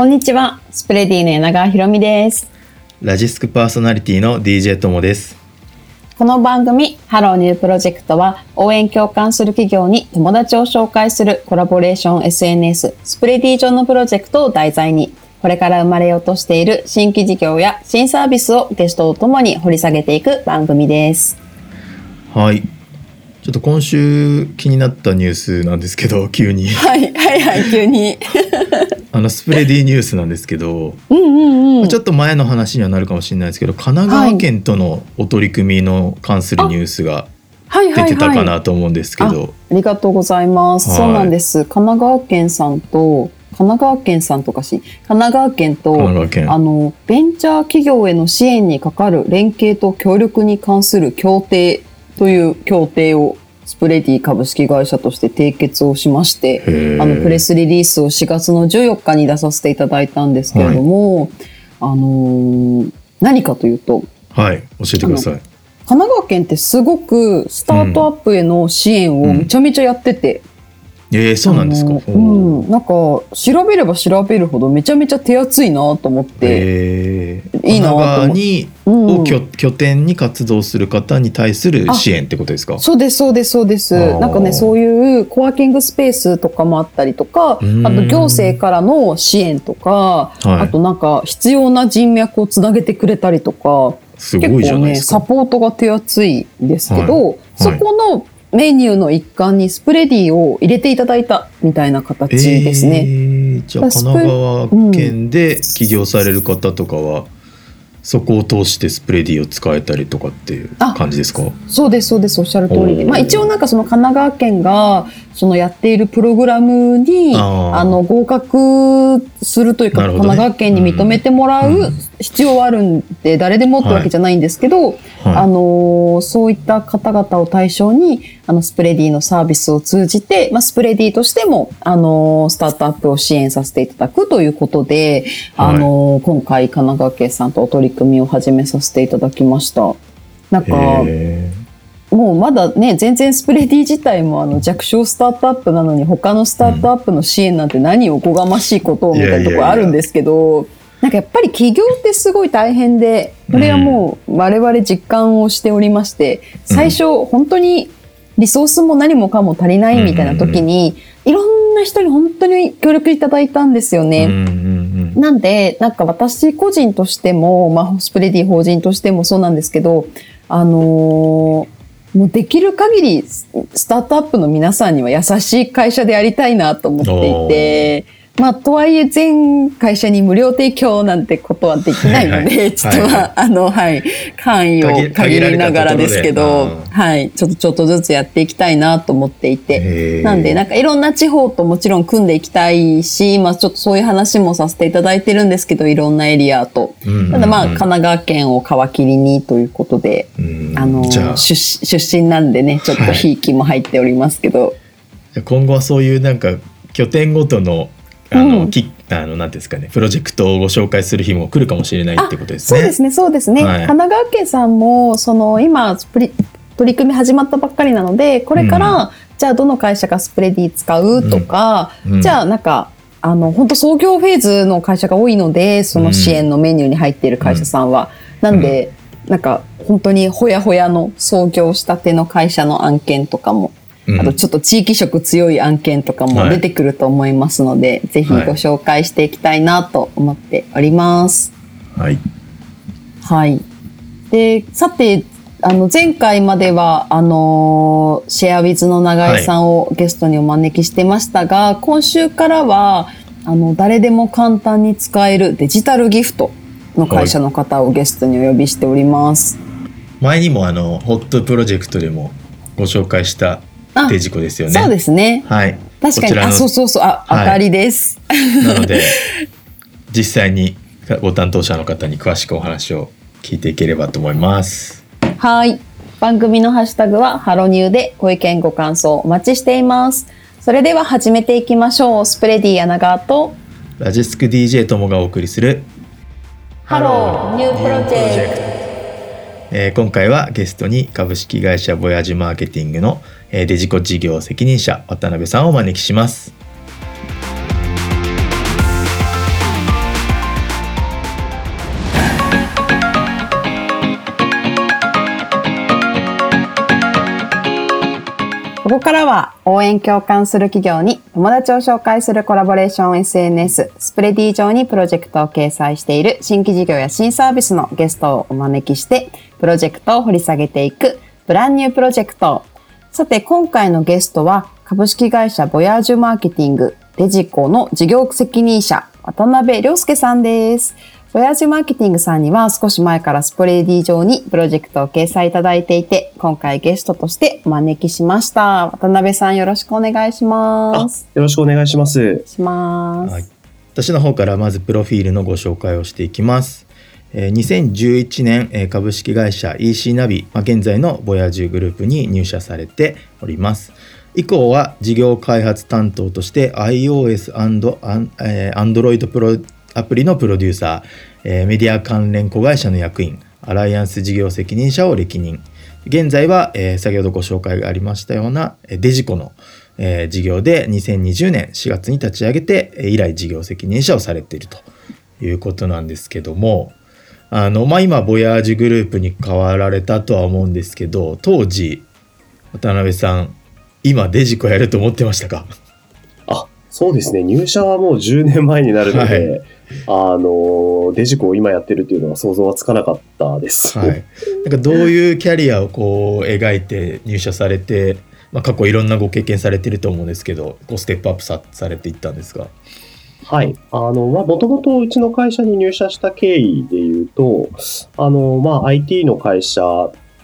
こんにちは、スプレディの柳川ひろみです。ラジスクパーソナリティの DJ ともです。この番組、ハローニュープロジェクトは、応援共感する企業に友達を紹介するコラボレーション SNS、スプレディ上のプロジェクトを題材に、これから生まれようとしている新規事業や新サービスをゲストとともに掘り下げていく番組です。はい。ちょっと今週気になったニュースなんですけど、急に。はい、はい、はい、急に。あの、スプレディニュースなんですけど、うんうんうん。ちょっと前の話にはなるかもしれないですけど、神奈川県とのお取り組みの関するニュースがはいはい出てたかは。ないと思うんですけど、ありがとうございます。はいそうなんです。神奈川県さんと、神奈川県さんとかし、神奈川県と。あの、ベンチャー企業への支援にかかる連携と協力に関する協定という協定をスプレディ株式会社として締結をしまして、あの、プレスリリースを4月の14日に出させていただいたんですけれども、あのー何かというと、はい、教えてください。神奈川県ってすごくスタートアップへの支援をめちゃめちゃやってて、えー、そうなんですか？うん、なんか調べれば調べるほどめちゃめちゃ手厚いなと思って、えー、いいなと思に、うん。を拠拠点に活動する方に対する支援ってことですか？そうですそうですそうです。なんかねそういうコワーキングスペースとかもあったりとかあとうん行政からの支援とか、はい。あとなんか必要な人脈をつなげてくれたりとかすごいじゃないですか。サポートが手厚いんですけど、はい。そこのメニューの一環にスプレディを入れていただいたみたいな形ですね。えーじゃあ神奈川県で起業される方とかは、そこを通してスプレディを使えたりとかっていう感じですか？そうですそうですおっしゃる通りで、まあ、一応なんかその神奈川県がそのやっているプログラムにあの合格するというか、ね。神奈川県に認めてもらううん必要はあるんで、誰でもってわけじゃないんですけど、はい。あのーそういった方々を対象にあのスプレディのサービスを通じて、まあ、スプレディとしても、あのースタートアップを支援させていただくということで、あのー今回神奈川県さんとお取り組みを始めさせていただきました。なんか、へもうまだね、全然スプレディ自体もあの弱小スタートアップなのに他のスタートアップの支援なんて何をおこがましいことをみたいなところあるんですけど、なんかやっぱり起業ってすごい大変で、これはもう我々実感をしておりまして、最初本当にリソースも何もかも足りないみたいな時に、いろんな人に本当に協力いただいたんですよね。なんで、なんか私個人としても、まあ、スプレディ法人としてもそうなんですけど、あのーもうできる限りススタートアップの皆さんには優しい会社でありたいなと思っていて、まあ、とはいえ全会社に無料提供なんてことはできないので、はいはい。ちょっとは、はい。あの、はい、範囲を限限りながらですけどはい、ちょっとちょっとずつやっていきたいなと思っていて、なんで、なんかいろんな地方ともちろん組んでいきたいし、まあちょっとそういう話もさせていただいてるんですけど、いろんなエリアと。うんうんうん。ただまあ神奈川県を皮切りにということで、うん。あの、あ。出出身なんでね、ちょっとひいきも入っておりますけど、じゃあ今後はそういうなんか拠点ごとのあの、うんきあのなんですかねプロジェクトをご紹介する日も来るかもしれないってことですね。そうですね、そうですね。はい。神奈川県さんも、その今スプリ、取り組み始まったばっかりなので、これから、じゃあどの会社がスプレディ使うとか、うん。うん。じゃあなんか、あの、本当創業フェーズの会社が多いので、その支援のメニューに入っている会社さんは。なんで、なんか、本当にほやほやの創業したての会社の案件とかも、うんあとちょっと地域色強い案件とかもはい出てくると思いますので、ぜひご紹介していきたいなと思っております。はい。はい。で、さて、あの、前回までは、あのーシェアウィズの永井さんをゲストにお招きしてましたが、今週からは、あの、誰でも簡単に使えるデジタルギフトの会社の方をゲストにお呼びしております。前にもあのホットプロジェクトでもご紹介したあデジコですよね。そうですね。はい。確かに。あ、そうそうそう。あ、はいあかりです。なので 実際にご担当者の方に詳しくお話を聞いていければと思います。はい。番組のハッシュタグはハロニューでご意見ご感想お待ちしています。それでは始めていきましょう。スプレディ柳川とラジスク DJ ともがお送りするハローニュープロジェクト。えー今回はゲストに株式会社ボヤージュマーケティングの、えーデジコ事業責任者渡辺さんをお招きします。ここからは応援共感する企業に友達を紹介するコラボレーション SNS スプレディ上にプロジェクトを掲載している新規事業や新サービスのゲストをお招きしてプロジェクトを掘り下げていくブランニュープロジェクトさて今回のゲストは株式会社ボヤージュマーケティングデジコの事業責任者渡辺良介さんです。ボヤージュマーケティングさんには少し前からスプレディ上にプロジェクトを掲載いただいていて、今回ゲストとしてお招きしました。渡辺さんよろしくお願いします。よろしくお願いします。します、はい。私の方からまずプロフィールのご紹介をしていきます。2011年株式会社 EC ナビ、現在のボヤージュグループに入社されております。以降は事業開発担当として iOS& Android プロアプリのプロデューサー、メディア関連子会社の役員、アライアンス事業責任者を歴任。現在は、先ほどご紹介がありましたようなデジコの、事業で2020年4月に立ち上げて、以来事業責任者をされているということなんですけども、あの、まあ、今、ボヤージュグループに変わられたとは思うんですけど、当時、渡辺さん、今デジコやると思ってましたか？あ、そうですね。入社はもう10年前になるので、はいあの、デジコを今やってるっていうのは想像はつかなかったです。はい。なんかどういうキャリアをこう描いて入社されて、まあ、過去いろんなご経験されてると思うんですけど、こうステップアップさされていったんですか？はい。あの、まあ、もともとうちの会社に入社した経緯で言うと、あの、まあ、IT の会社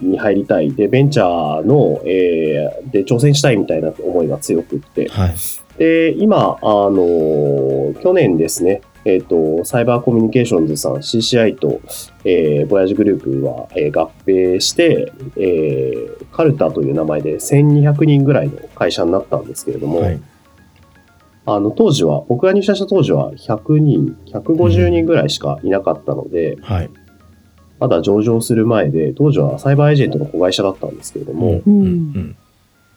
に入りたい。で、ベンチャーの、えー、で、挑戦したいみたいな思いが強くって。はい。で、今、あの、去年ですね、えっ、ー、と、サイバーコミュニケーションズさん CCI と、えー、ボヤージュグループは、えー、合併して、えー、カルタという名前で1200人ぐらいの会社になったんですけれども、はい、あの、当時は、僕が入社した当時は100人、150人ぐらいしかいなかったので、うんはい、まだ上場する前で、当時はサイバーエージェントの子会社だったんですけれども、うんうん、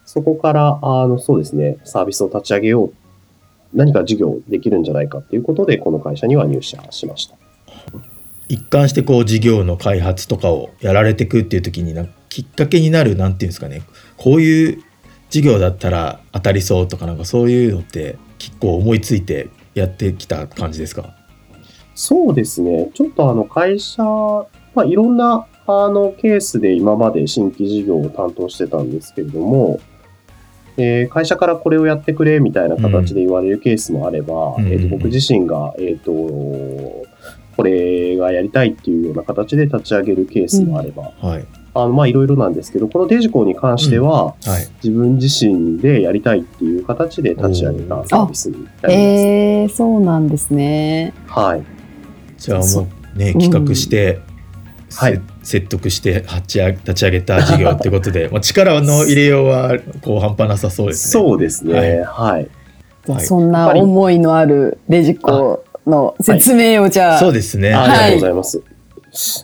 そこから、あの、そうですね、サービスを立ち上げよう何か事業できるんじゃないかっていうことで、この会社には入社しました。一貫してこう事業の開発とかをやられていくっていう時にきっかけになるなんていうんですかねこういう事業だったら当たりそうとかなんかそういうのって結構思いついてやってきた感じですか？そうですね。ちょっとあの会社、まあ、いろんなあのケースで今まで新規事業を担当してたんですけれども、えー、会社からこれをやってくれみたいな形で言われるケースもあれば、うん、えーと、僕自身が、えーと、これがやりたいっていうような形で立ち上げるケースもあれば、うん、はいあのまあいろいろなんですけど、このデジコに関しては、うんはい、自分自身でやりたいっていう形で立ち上げたサービスになります。えー、そうなんですね。はい。じゃあもうね、企画して、はい、説得して立ち上げ立ち上げた事業ってことで、まあ、力の入れようはこう半端なさそうですね。そうですね。はい。はい、そんな思いのあるレジコの説明をじゃあ。そうですね。ありがとうございます。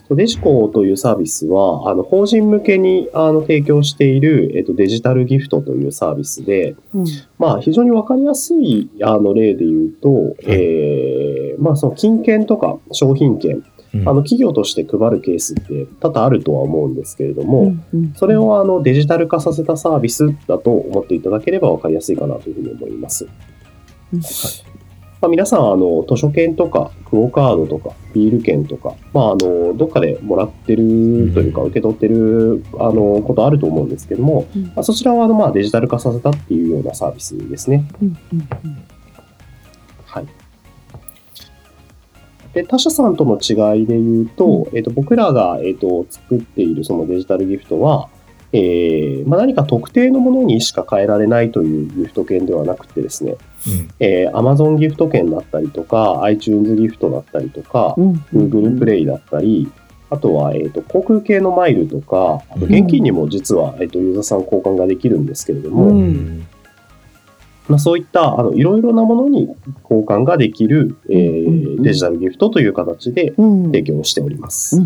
デジコというサービスは、あの、法人向けに、あの、提供している、えっと、デジタルギフトというサービスで、うん、まあ、非常にわかりやすい、あの、例で言うと、はい、えー、まあ、その、金券とか商品券、あの企業として配るケースって多々あるとは思うんですけれども、それをあのデジタル化させたサービスだと思っていただければ分かりやすいかなというふうに思います。はいまあ、皆さん、あの、図書券とか、クオカードとか、ビール券とか、まあ、あの、どっかでもらってるというか、受け取ってる、あの、ことあると思うんですけども、うん、まあ、そちらは、あの、まあ、デジタル化させたっていうようなサービスですね。はい。で、他社さんとの違いで言うと、うん、えっ、と、僕らが、えっ、と、作っているそのデジタルギフトは、えーまあ、何か特定のものにしか変えられないというギフト券ではなくてですね、うん。えー、Amazon ギフト券だったりとか、iTunes ギフトだったりとか、うん、Google プレイだったり、あとは、えーと、航空系のマイルとか、あと現金にも実は、えーと、ユーザーさん交換ができるんですけれども、うん。まあ、そういったあのいろいろなものに交換ができる、えー、デジタルギフトという形で提供しております。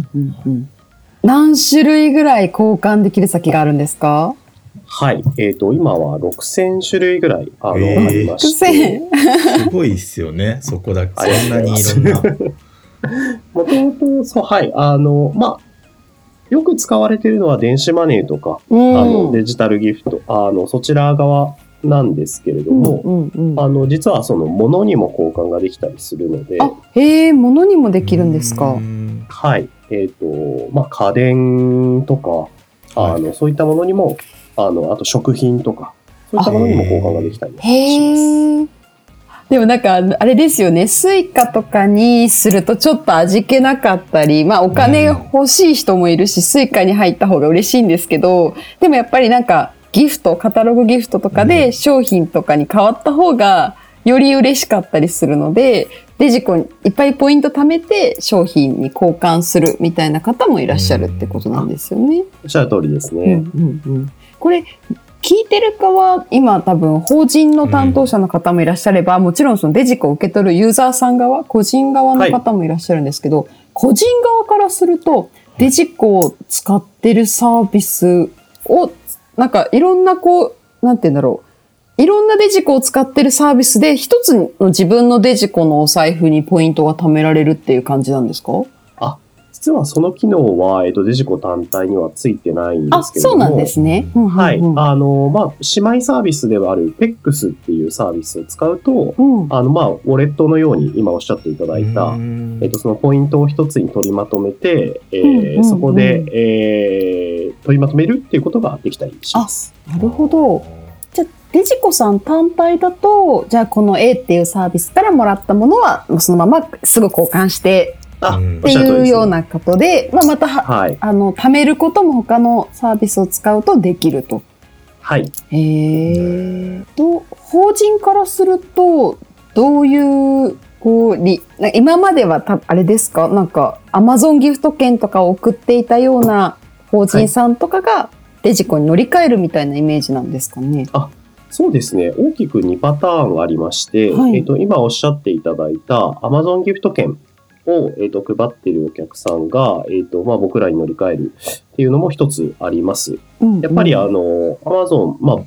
何種類ぐらい交換できる先があるんですか？はい。えっ、ー、と、今は6000種類ぐらい、あの、えー、ありまして。すごいっすよね、そこだけ。そんなにいろんな。もともと、そう、はい。あの、まあ、よく使われているのは電子マネーとか、うんあのデジタルギフト、あのそちら側なんですけれども、うんうんうんあの実はその物にも交換ができたりするので、あ、へえ、物にもできるんですか？う。んはい、えっ、と、まあ家電とか、あの、そういったものにも、あの、あと食品とか、そういったものにも交換ができたりします。でもなんか、あれですよね。スイカとかにするとちょっと味気なかったり、まあお金欲しい人もいるし、スイカに入った方が嬉しいんですけど、でもやっぱりなんか、ギフト、カタログギフトとかで商品とかに変わった方が、より嬉しかったりするので、デジコにいっぱいポイント貯めて商品に交換するみたいな方もいらっしゃるってことなんですよね。おっしゃる通りですね。うんうんうんこれ聞いてる側今多分法人の担当者の方もいらっしゃれば、もちろんそのデジコを受け取るユーザーさん側個人側の方もいらっしゃるんですけど、個人側からするとデジコを使ってるサービスをなんかいろんなこうなんて言うんだろういろんなデジコを使ってるサービスで一つの自分のデジコのお財布にポイントが貯められるっていう感じなんですか？実はその機能は、えっ、と、デジコ単体にはついてないんであ、すけれども。そうなんですね。うんうんうんはい。あの、まあ、姉妹サービスではある PEX っていうサービスを使うと、うんあの、まあ、ウォレットのように今おっしゃっていただいた、うんえっと、そのポイントを一つに取りまとめて、えーうんうんうんそこで、えー取りまとめるっていうことができたりします。なるほど。デジコさん単体だと、じゃあこの A っていうサービスからもらったものは、そのまますぐ交換してっていうようなことで、まあ、または、はい。あの、貯めることも他のサービスを使うとできると。はい。へえ。と、法人からすると、どういう、こう、りな今まではた、あれですか？なんか、アマゾンギフト券とかを送っていたような法人さんとかが、デジコに乗り換えるみたいなイメージなんですかね？そうですね。大きく2パターンありまして、はい。えっと、今おっしゃっていただいた Amazon ギフト券を、えっと、配っているお客さんが、えっと、まあ、僕らに乗り換えるっていうのも一つあります。やっぱりあの、Amazon、まあ、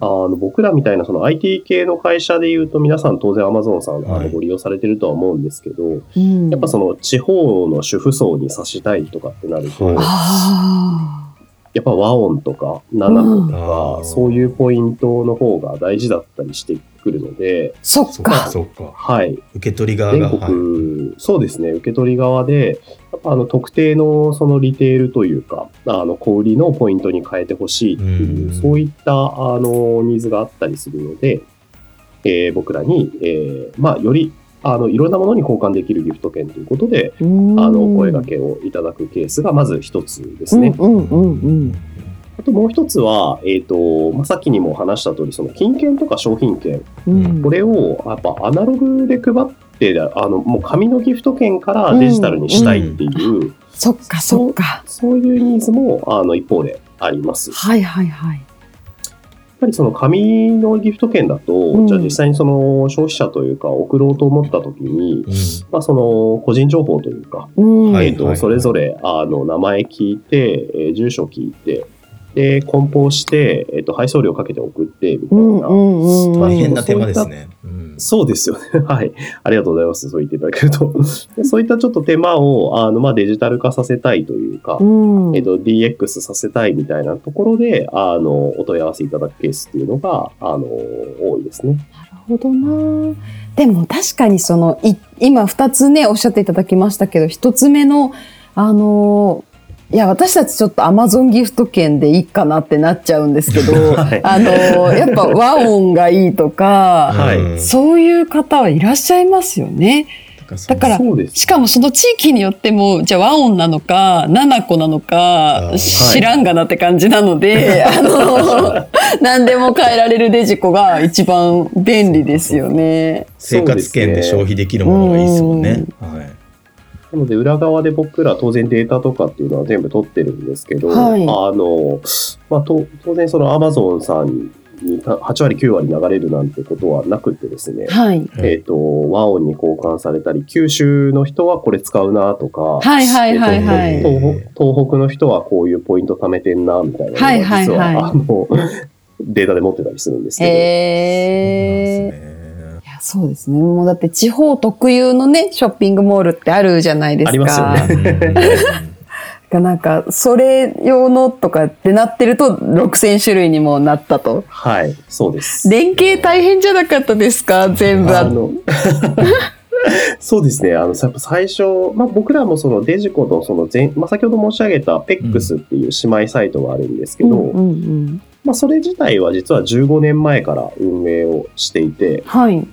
あの僕らみたいなその IT 系の会社で言うと皆さん当然 Amazon さんあはい。のご利用されてるとは思うんですけど、うん。やっぱその地方の主婦層に差したいとかってなると、はい。あやっぱ和音とか七子とうん。か、そういうポイントの方が大事だったりしてくるので、あ、そっか。か。そっか。はい。受け取り側全がはい。国、そうですね、受け取り側で、やっぱあの特定のそのリテールというか、あの小売りのポイントに変えてほしいっていう、うん。そういったあのニーズがあったりするので、えー僕らに、えーまあ、よりあのいろんなものに交換できるギフト券ということで、ああのお声掛けをいただくケースがまず一つですね。うんうんうんうん。あともう一つは、えっ、と、まあ、さっきにも話した通り、その金券とか商品券、うんこれをやっぱアナログで配って、あの、もう紙のギフト券からデジタルにしたいっていう、そっかそっか。そういうニーズも、あの、一方であります。はいはいはい。ぱりその紙のギフト券だと、うん。じゃあ実際にその消費者というか送ろうと思った時に、うん。まあその個人情報というか、うん。はいえっと、それぞれ、あの、名前聞いて、えー住所聞いて、で、梱包して、えっと、配送料かけて送って、みたいな。大変な手間ですね。うんそうですよね。はい。ありがとうございます。そう言っていただけると。で そういったちょっと手間を、あの、まあ、デジタル化させたいというか、うん。えっと、DX させたいみたいなところで、あの、お問い合わせいただくケースっていうのが、あの、多いですね。なるほどな。でも確かにその、い今二つね、おっしゃっていただきましたけど、一つ目の、あのーいや、私たちちょっとアマゾンギフト券でいいかなってなっちゃうんですけど、はいあのーやっぱ和音がいいとか、はいうんそういう方はいらっしゃいますよね。だからそうです。しかもその地域によっても、じゃあ和音なのか、七子なのか知らんがなって感じなので、あの、何でも変えられるデジコが一番便利ですよね。生活圏で消費できるものがいいですもんね。はいなので、裏側で僕ら当然データとかっていうのは全部取ってるんですけど、はいあの、まあ、と当然その Amazon さんに8割9割流れるなんてことはなくてですね、はい。えっ、と、和音に交換されたり、九州の人はこれ使うなとか、はいはいはいはい。えーと東北の人はこういうポイント貯めてんな、みたいなのがはいはい実は、はいあの、データで持ってたりするんですけど、へー。そうですねいやそうですね。もうだって地方特有のね、ショッピングモールってあるじゃないですか。ありますよね なんか、それ用のとかってなってると6000種類にもなったと。はい、そうです。連携大変じゃなかったですか？全部ああのそうですね。あの、やっぱ最初、まあ、僕らもそのデジコのその前、まあ、先ほど申し上げた PEX っていう姉妹サイトがあるんですけど、うんうんうん。まあ、それ自体は実は15年前から運営をしていて、はい。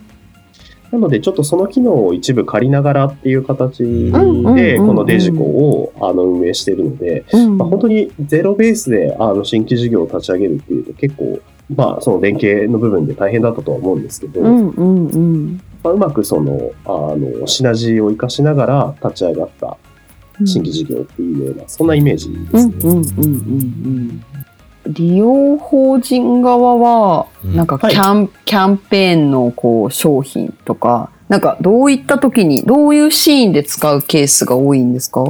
なのでちょっとその機能を一部借りながらっていう形で、このデジコをあの運営しているので、うんまあ、本当にゼロベースであの新規事業を立ち上げるっていうと結構、まあ、その連携の部分で大変だったとは思うんですけど。まあ、うまくその、あの、シナジーを活かしながら立ち上がった新規事業っていうような、そんなイメージですね。利用法人側は、うんなんかキはいャン、キャンペーンのこう商品とか、なんかどういった時に、どういうシーンで使うケースが多いんですか？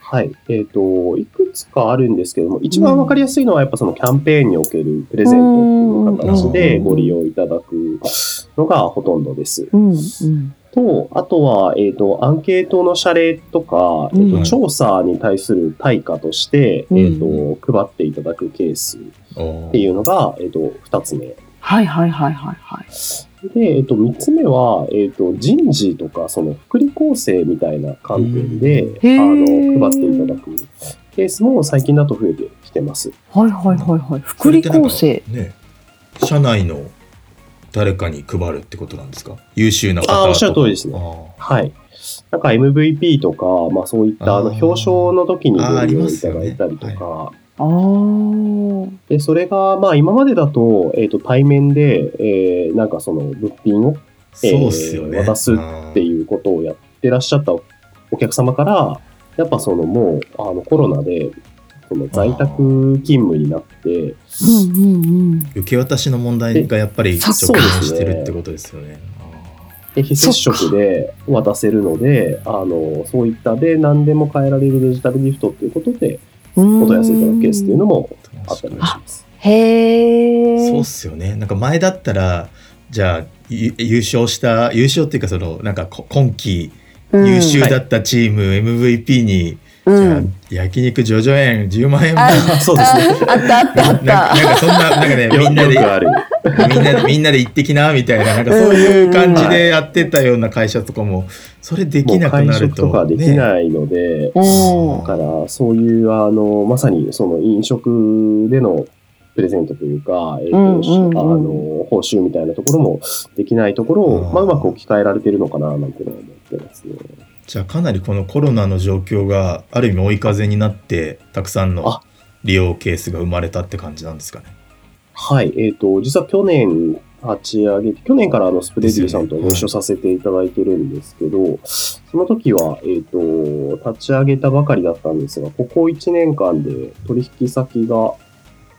はい。えっ、と、いくつかあるんですけども、一番わかりやすいのはやっぱそのキャンペーンにおけるプレゼントっていう形でご利用いただくのがほとんどです。うんうん。と、あとは、えっ、と、アンケートの謝礼とか、えっ、うんと、調査に対する対価として、うんえっ、と、配っていただくケースっていうのが、えっ、と、二つ目。はいはいはいはいはい。で、えっと、三つ目は、えっと、人事とか、その、福利厚生みたいな観点で、うんあの、配っていただくケースも最近だと増えてきてます。はいはいはいはい。福利厚生。ね社内の誰かに配るってことなんですか？優秀な方と。かあーおっしゃる通りですね。あはい。なんか MVP とか、まあそういった、あの、表彰の時にご利用いただいたりとか、ああ。で、それが、まあ今までだと、えっ、と、対面で、えー、なんかその、物品をーそうっすよね、えー渡すっていうことをやってらっしゃったお客様から、やっぱそのもう、あのコロナで、その在宅勤務になって、うんうんうん。受け渡しの問題がやっぱりそ直面してるってことですよね。で非接触で渡せるので、あの、そういったで何でも変えられるデジタルギフトっていうことで、お問い合わせいただくケースっていうのもあったりもします。へえ。そうっすよね。なんか前だったら、じゃあゆ優勝した優勝っていうかそのなんかこ今季うん優秀だったチーム MVP に、うん。じゃあ焼肉ジョジョ園10万円分あ そうですね。あったあったあなった。なんかそんななんかねみんなで。みんなでみんなで行ってきなみたいななんかそういう感じでやってたような会社とかもそれできなく会なると食とかできねないので、うんだから、そういう、あの、まさに、その飲食でのプレゼントというか、えっ、と、うんうんうんあの、報酬みたいなところもできないところを、まあ、うまく置き換えられてるのかな、なんて思ってますね。じゃあかなりこのコロナの状況がある意味追い風になってたくさんのあ利用ケースが生まれたって感じなんですかね。はい。えっ、と、実は去年立ち上げて、去年からあのスプレディさんとご一緒させていただいてるんですけど、その時は、えっ、と、立ち上げたばかりだったんですが、ここ1年間で取引先が、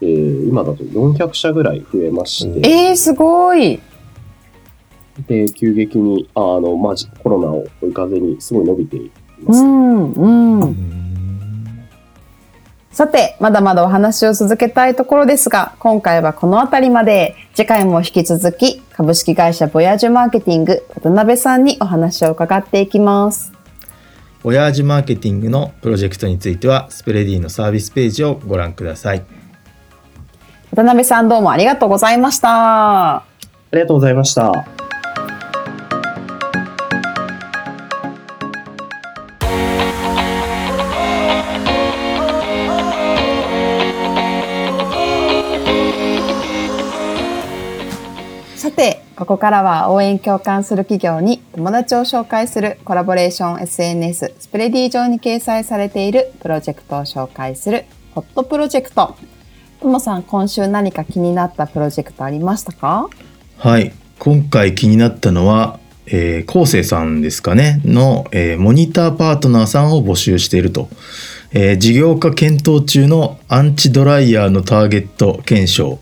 えー今だと400社ぐらい増えまして、えー、すごい。で、急激に、あの、まじ、コロナを追い風にすごい伸びています。うんうん。うんさて、まだまだお話を続けたいところですが、今回はこの辺りまで、次回も引き続き、株式会社ボヤージュマーケティング、渡辺さんにお話を伺っていきます。ボヤージュマーケティングのプロジェクトについてはスプレディのサービスページをご覧ください。渡辺さんどうもありがとうございました。ありがとうございました。ここからは応援共感する企業に友達を紹介するコラボレーション SNS スプレディ上に掲載されているプロジェクトを紹介するホットプロジェクト。ともさん、今週何か気になったプロジェクトありましたか？はい。今回気になったのは、えー、昴生さんですかね、の、えーモニターパートナーさんを募集していると。えー事業化検討中のアンチドライヤーのターゲット検証。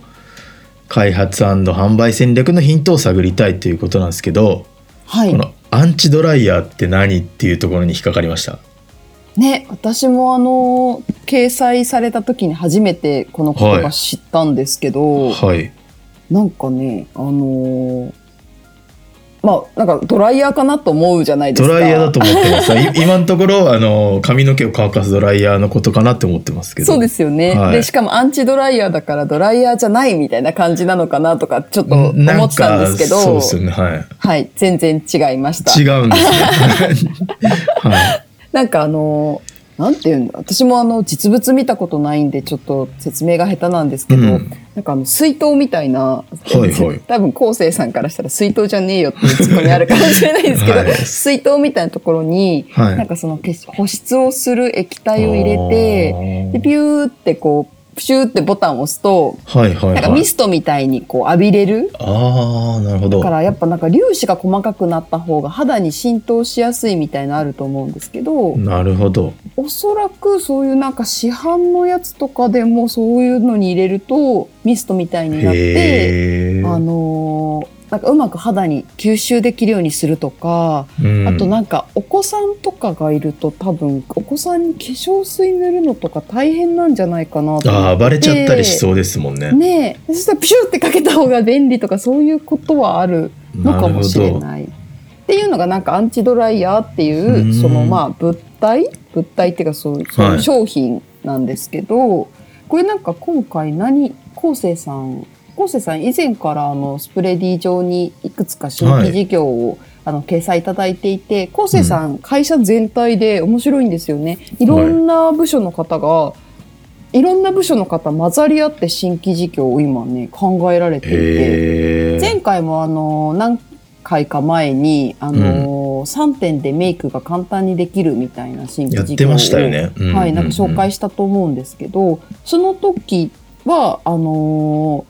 開発販売戦略のヒントを探りたいということなんですけど、はいこ。のアンチドライヤーって何っていうところに引っかかりました？ね、私もあの、掲載された時に初めてこの言葉知ったんですけど、はい。なんかね、あのーまあなんかドライヤーかなと思うじゃないですか。ドライヤーだと思ってます。い 今のところあの髪の毛を乾かすドライヤーのことかなって思ってますけど。そうですよね、はい。でしかもアンチドライヤーだからドライヤーじゃないみたいな感じなのかなとかちょっと思ってたんですけど。そうですよね。はい。はい。全然違いました。違うんですね。はい。なんかあのなんていうんだ？私もあの実物見たことないんでちょっと説明が下手なんですけど、うん。なんかあの水筒みたいな、いはい。多分昴生さんからしたら水筒じゃねえよっていうツッコミあるかもしれないですけど、はい。水筒みたいなところに、はい。なんかその保湿をする液体を入れてでピューってこうプシューってボタンを押すとはいはいなんかはいミストみたいにこう浴びれる。ああなるほど。だからやっぱなんか粒子が細かくなった方が肌に浸透しやすいみたいなのあると思うんですけど、なるほど。おそらくそういうなんか市販のやつとかでもそういうのに入れるとミストみたいになって、あのーなんかうまく肌に吸収できるようにするとか、うん。あとなんかお子さんとかがいると多分お子さんに化粧水塗るのとか大変なんじゃないかなと思って。ああバレちゃったりしそうですもんね。ねえ。そしたらプシューってかけた方が便利とかそういうことはあるのかもしれない。っていうのがなんかアンチドライヤーっていううん。そのまあ物体？物体っていうかそうそうはいいう商品なんですけど、これなんか今回何昴生さん昴生さん以前からあのスプレディ上にいくつか新規事業を、あの掲載いただいていて昴生さん、会社全体で面白いんですよね。い。ろんな部署の方が、いろんな部署の方混ざり合って新規事業を今ね考えられていて前回もあの何回か前にあの、3点でメイクが簡単にできるみたいな新規事業をやってましたよね。うん。うんうんはい、なん。か紹介したと思うんですけどその時はあの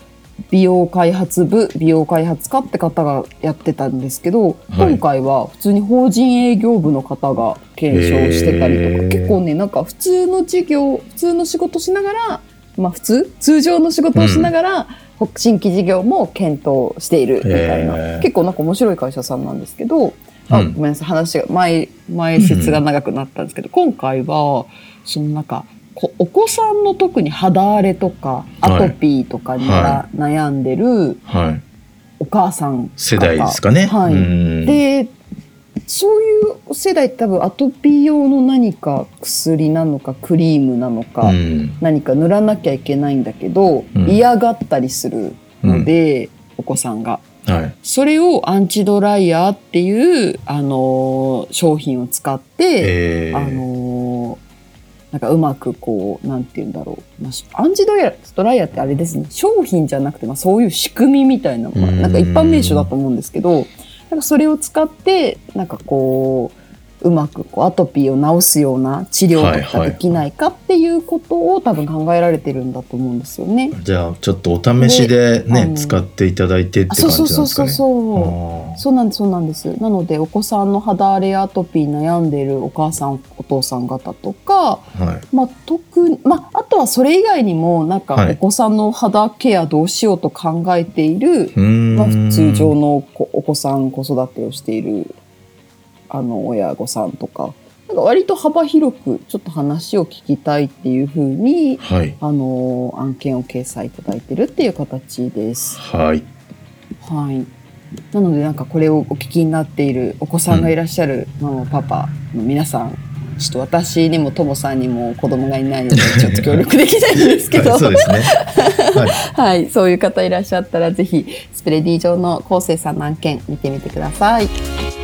美容開発部美容開発課って方がやってたんですけど、今回は普通に法人営業部の方が検証してたりとか結構ねなんか普通の事業普通の仕事しながらまあ普通通常の仕事をしながら、ほ新規事業も検討しているみたいへなー。結構なんか面白い会社さんなんですけど、あうん。ごめんなさい話が前前説が長くなったんですけど、今回はそのなんかこお子さんの特に肌荒れとかアトピーとかに悩んでるはい。お母さん方世代ですかね。はい。うん。でそういう世代って多分アトピー用の何か薬なのかクリームなのか、うん。何か塗らなきゃいけないんだけど、うん。嫌がったりするので、お子さんが。はい。それをアンチドライヤーっていう、あのー商品を使って、えあのーなんかうまくこう、なんて言うんだろう。まあ、アンチドライヤードライヤーってあれですね、商品じゃなくて、まあそういう仕組みみたいなのが、うんなんか一般名称だと思うんですけど、なんかそれを使って、なんかこう、うまくこうアトピーを治すような治療とかできないかっていうことを多分考えられてるんだと思うんですよね。じゃあちょっとお試しでね使っていただいてってあ感じそうそうそうそうなんですかねそう。そうなんです、そうなんです。なので、お子さんの肌荒れやアトピー悩んでいるお母さん、お父さん方とか、はいまあ、特に、まあ、あとはそれ以外にも、なんか、はいお子さんの肌ケアどうしようと考えている、うーんまあ、普通常の子お子さん、子育てをしている、あの、親御さんとか、なんか割と幅広く、ちょっと話を聞きたいっていうふうに、はい。あの、案件を掲載いただいてるっていう形です。はい。はい。なのでなんかこれをお聞きになっているお子さんがいらっしゃるママ、パパの皆さん、ちょっと私にもともさんにも子供がいないのでちょっと協力できないんですけど、はいそうですね。はい。はい、そういう方いらっしゃったらぜひスプレディ上の昴生さんの案件見てみてください。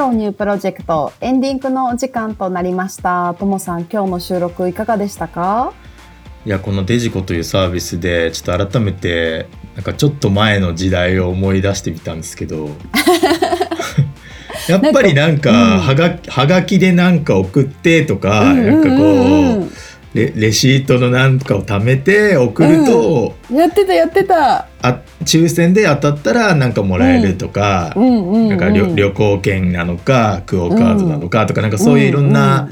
ローニュープロジェクトエンディングのお時間となりました。ともさん、今日の収録いかがでしたか？いやこのデジコというサービスでちょっと改めてなんかちょっと前の時代を思い出してみたんですけど。やっぱりなんかなんかはがはがきでなんか送ってとか、なんかこうレレシートのなんかを貯めて送ると、うん。やってたやってた。あ抽選で当たったらなんかもらえるとか、うん。か旅旅行券なのかクオカードなのかとか、なんかそういういろんな、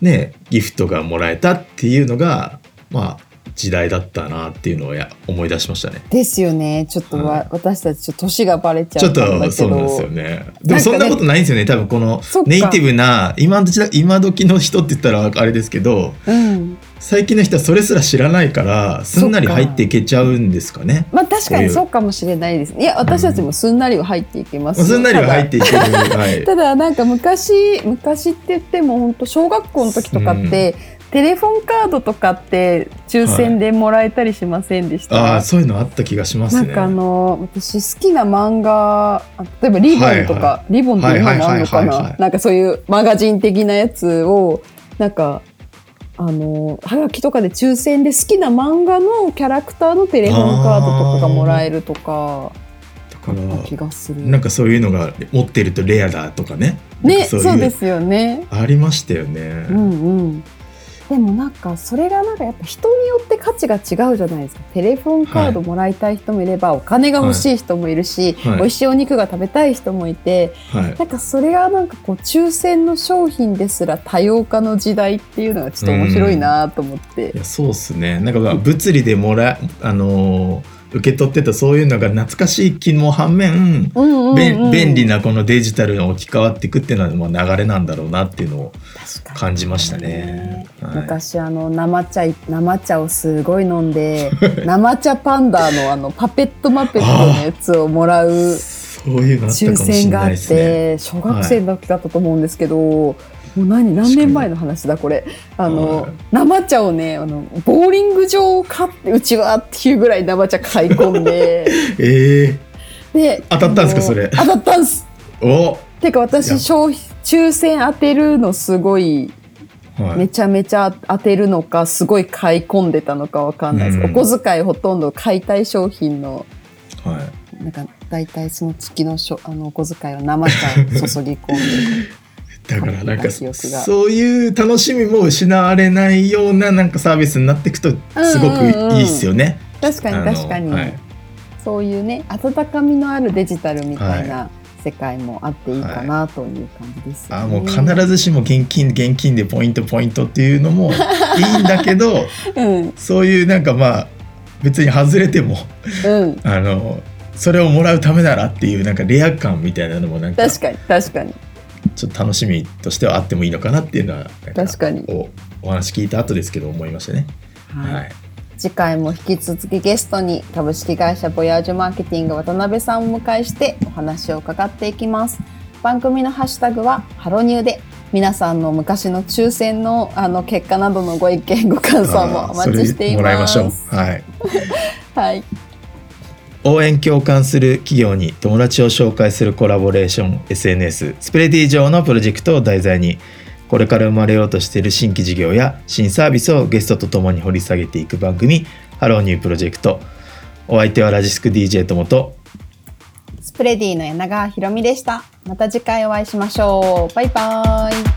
ねギフトがもらえたっていうのがまあ時代だったなっていうのをや思い出しましたね。ですよね。ちょっとわ、はい私たち年がバレちちょっゃったんだけど。とそうなんですよね。でもそんなことないんですよね。多分このネイティブな今の時代今時の人って言ったらあれですけど、うん。最近の人はそれすら知らないからすんなり入っていけちゃうんですかね。まあ確かにそうかもしれないです。いや、私たちもすんなりは入っていけますよ。すんなりは入っていける。はい。ただただなんか昔昔って言っても本当小学校の時とかって、テレフォンカードとかって抽選でもらえたりしませんでした、ああそういうのあった気がしますね。なんかあの私好きな漫画あ例えばリボンとか、はいはリボンって今もあるのかはいはいはいはいはなんかそういうマガジン的なやつをなんかあのはがきとかで抽選で好きな漫画のキャラクターのテレフォンカードとかがもらえるとかだかあった気がする。らなんかそういうのが持ってるとレアだとかね？ねそうですよね。ありましたよね。うんうん。でもなんかそれがなんかやっぱ人によって価値が違うじゃないですか。テレフォンカードもらいたい人もいれば、お金が欲しい人もいるし、はい美味しいお肉が食べたい人もいて、はい。なんかそれがなんかこう抽選の商品ですら多様化の時代っていうのがちょっと面白いなと思ってい。やそうっすねなんかまあ物理でもらあのー受け取ってたそういうのが懐かしい気も反面、うんうん便利なこのデジタルに置き換わっていくっていうのはもう流れなんだろうなっていうのを感じましたね。はい昔あの生茶い生茶をすごい飲んで 生茶パンダのあのパペットマペットのやつをもらうそういうのあったか抽選があっ。て小学生の時だったと思うんですけど、もう何何年前の話だこれ。あの、はい生茶をねあのボーリング場を買ってうちはっていうぐらい生茶買い込んで。えで当たったんですかそれ。当たったんす。ー、お。てか私消費抽選当てるのすごいはい、めちゃめちゃ当てるのかすごい買い込んでたのかわかんないです、うん。お小遣いほとんど買いたい商品のはい。なんか大体その月のしょあのお小遣いは生茶を注ぎ込んで だからなんかそういう楽しみも失われないようななんかサービスになっていくとすごくいいっすよね。確かに確かに、はい。そういうね温かみのあるデジタルみたいな世界もあっていいかなという感じですよね。あもう必ずしも現金現金でポイントポイントっていうのもいいんだけど うん。そういうなんかまあ別に外れてもうん。あのそれをもらうためならっていうなんかレア感みたいなのもなんか。確かに確かにちょっと楽しみとしてはあってもいいのかなっていうのは確かに。おお話聞いた後ですけど思いましたね。はい、はい、次回も引き続きゲストに株式会社ボヤージュマーケティング渡辺さんをお迎えしてお話を伺っていきます。番組のハッシュタグはハロニューで皆さんの昔の抽選のあの結果などのご意見ご感想もお待ちしていそれもらいましょう。ます。はい。はい、応援共感する企業に友達を紹介するコラボレーション SNS スプレディ上のプロジェクトを題材にこれから生まれようとしている新規事業や新サービスをゲストとともに掘り下げていく番組ハローニュープロジェクトお相手はラジスク DJ ともとスプレディの柳川ひろみでした。また次回お会いしましょう。バイバーイ。